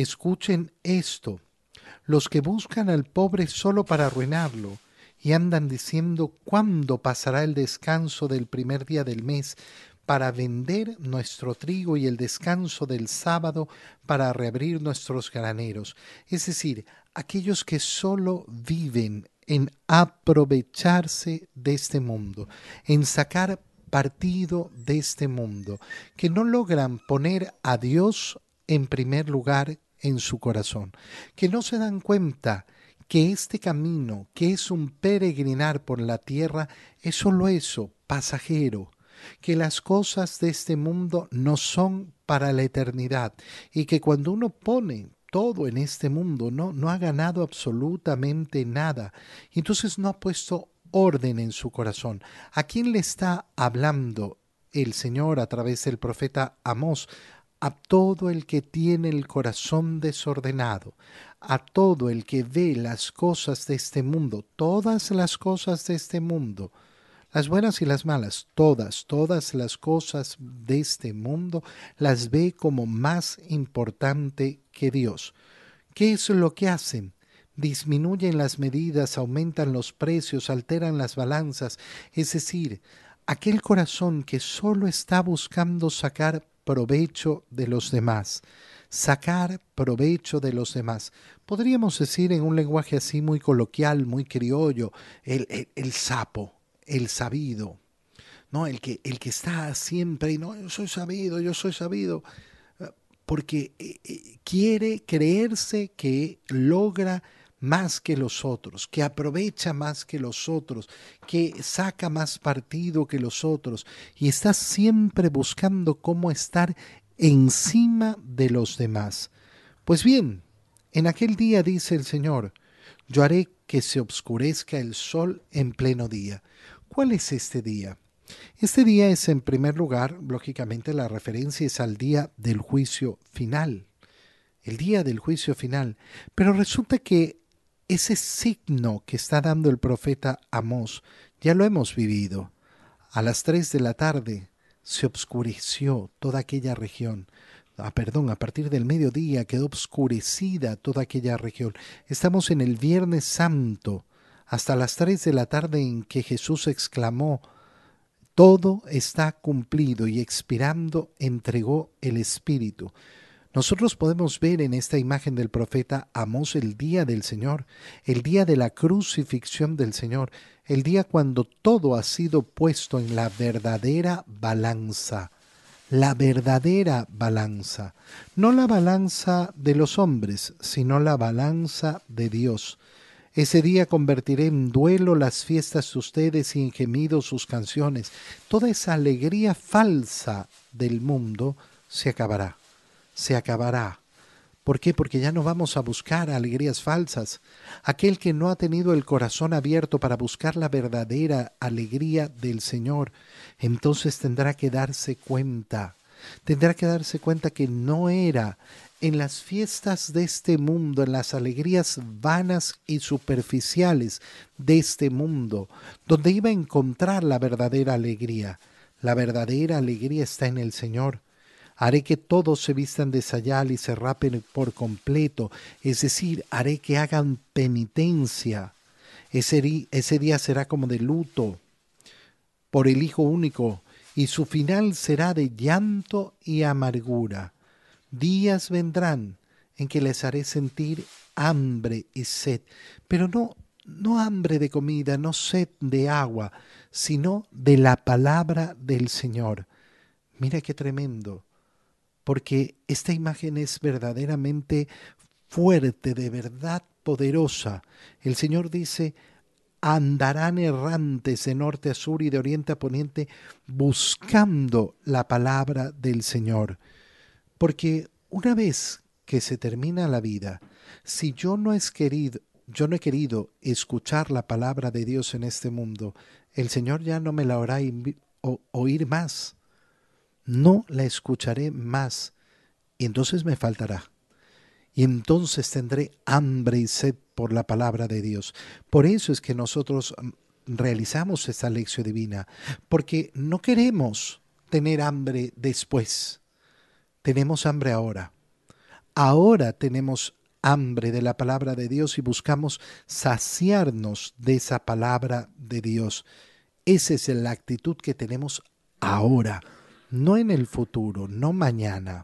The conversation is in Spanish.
Escuchen esto. Los que buscan al pobre solo para arruinarlo y andan diciendo cuándo pasará el descanso del primer día del mes para vender nuestro trigo y el descanso del sábado para reabrir nuestros graneros. Es decir, aquellos que solo viven en aprovecharse de este mundo, en sacar partido de este mundo, que no logran poner a Dios en primer lugar en su corazón, que no se dan cuenta que este camino, que es un peregrinar por la tierra, es solo eso, pasajero, que las cosas de este mundo no son para la eternidad y que cuando uno pone todo en este mundo, no, no ha ganado absolutamente nada, entonces no ha puesto orden en su corazón. ¿A quién le está hablando el Señor a través del profeta Amós? A todo el que tiene el corazón desordenado, a todo el que ve las cosas de este mundo, todas las cosas de este mundo, las buenas y las malas, todas, todas las cosas de este mundo las ve como más importante que Dios. ¿Qué es lo que hacen? Disminuyen las medidas, aumentan los precios, alteran las balanzas, es decir, aquel corazón que solo está buscando sacar provecho de los demás, sacar provecho de los demás. Podríamos decir en un lenguaje así muy coloquial, muy criollo, el, el sapo, el sabido, ¿no? El que, el que está siempre, no, yo soy sabido, yo soy sabido, porque eh, eh, quiere creerse que logra más que los otros, que aprovecha más que los otros, que saca más partido que los otros, y está siempre buscando cómo estar encima de los demás. Pues bien, en aquel día dice el Señor, yo haré que se obscurezca el sol en pleno día. ¿Cuál es este día? Este día es en primer lugar, lógicamente la referencia es al día del juicio final, el día del juicio final, pero resulta que ese signo que está dando el profeta Amós ya lo hemos vivido. A las tres de la tarde se obscureció toda aquella región. Ah, perdón, a partir del mediodía quedó obscurecida toda aquella región. Estamos en el Viernes Santo, hasta las tres de la tarde en que Jesús exclamó, todo está cumplido y expirando entregó el Espíritu. Nosotros podemos ver en esta imagen del profeta Amós el día del Señor, el día de la crucifixión del Señor, el día cuando todo ha sido puesto en la verdadera balanza, la verdadera balanza, no la balanza de los hombres, sino la balanza de Dios. Ese día convertiré en duelo las fiestas de ustedes y en gemidos sus canciones. Toda esa alegría falsa del mundo se acabará, se acabará. ¿Por qué? Porque ya no vamos a buscar alegrías falsas. Aquel que no ha tenido el corazón abierto para buscar la verdadera alegría del Señor, entonces tendrá que darse cuenta, tendrá que darse cuenta que no era en las fiestas de este mundo, en las alegrías vanas y superficiales de este mundo, donde iba a encontrar la verdadera alegría. La verdadera alegría está en el Señor. Haré que todos se vistan de sayal y se rapen por completo, es decir, haré que hagan penitencia. Ese, ese día será como de luto por el Hijo único, y su final será de llanto y amargura Días vendrán en que les haré sentir hambre y sed, pero no no hambre de comida, no sed de agua, sino de la palabra del Señor. Mira qué tremendo, porque esta imagen es verdaderamente fuerte, de verdad poderosa. El Señor dice, andarán errantes de norte a sur y de oriente a poniente buscando la palabra del Señor. Porque una vez que se termina la vida, si yo no es querido, yo no he querido escuchar la palabra de Dios en este mundo, el Señor ya no me la hará oír más. No la escucharé más. Y entonces me faltará. Y entonces tendré hambre y sed por la palabra de Dios. Por eso es que nosotros mm, realizamos esta lección divina, porque no queremos tener hambre después. Tenemos hambre ahora. ahora tenemos hambre de la palabra de Dios y buscamos saciarnos de esa palabra de Dios. Esa es la actitud que tenemos ahora, no en el futuro, no mañana.